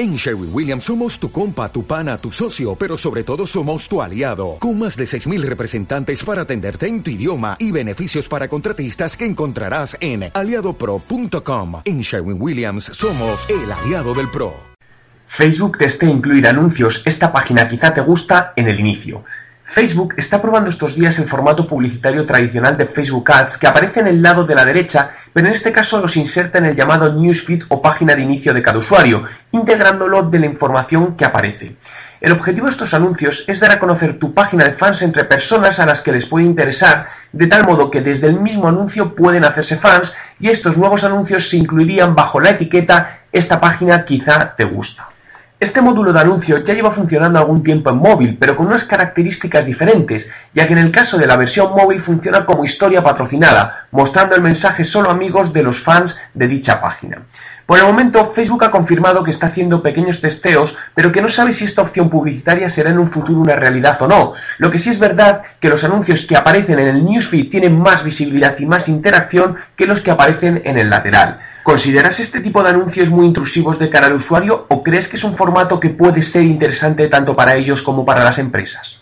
En Sherwin Williams somos tu compa, tu pana, tu socio, pero sobre todo somos tu aliado, con más de 6.000 representantes para atenderte en tu idioma y beneficios para contratistas que encontrarás en aliadopro.com. En Sherwin Williams somos el aliado del PRO. Facebook desea incluir anuncios, esta página quizá te gusta en el inicio. Facebook está probando estos días el formato publicitario tradicional de Facebook Ads que aparece en el lado de la derecha, pero en este caso los inserta en el llamado newsfeed o página de inicio de cada usuario, integrándolo de la información que aparece. El objetivo de estos anuncios es dar a conocer tu página de fans entre personas a las que les puede interesar, de tal modo que desde el mismo anuncio pueden hacerse fans y estos nuevos anuncios se incluirían bajo la etiqueta esta página quizá te gusta. Este módulo de anuncio ya lleva funcionando algún tiempo en móvil, pero con unas características diferentes, ya que en el caso de la versión móvil funciona como historia patrocinada, mostrando el mensaje solo a amigos de los fans de dicha página. Por el momento, Facebook ha confirmado que está haciendo pequeños testeos, pero que no sabe si esta opción publicitaria será en un futuro una realidad o no. Lo que sí es verdad que los anuncios que aparecen en el newsfeed tienen más visibilidad y más interacción que los que aparecen en el lateral. ¿Consideras este tipo de anuncios muy intrusivos de cara al usuario o crees que es un formato que puede ser interesante tanto para ellos como para las empresas?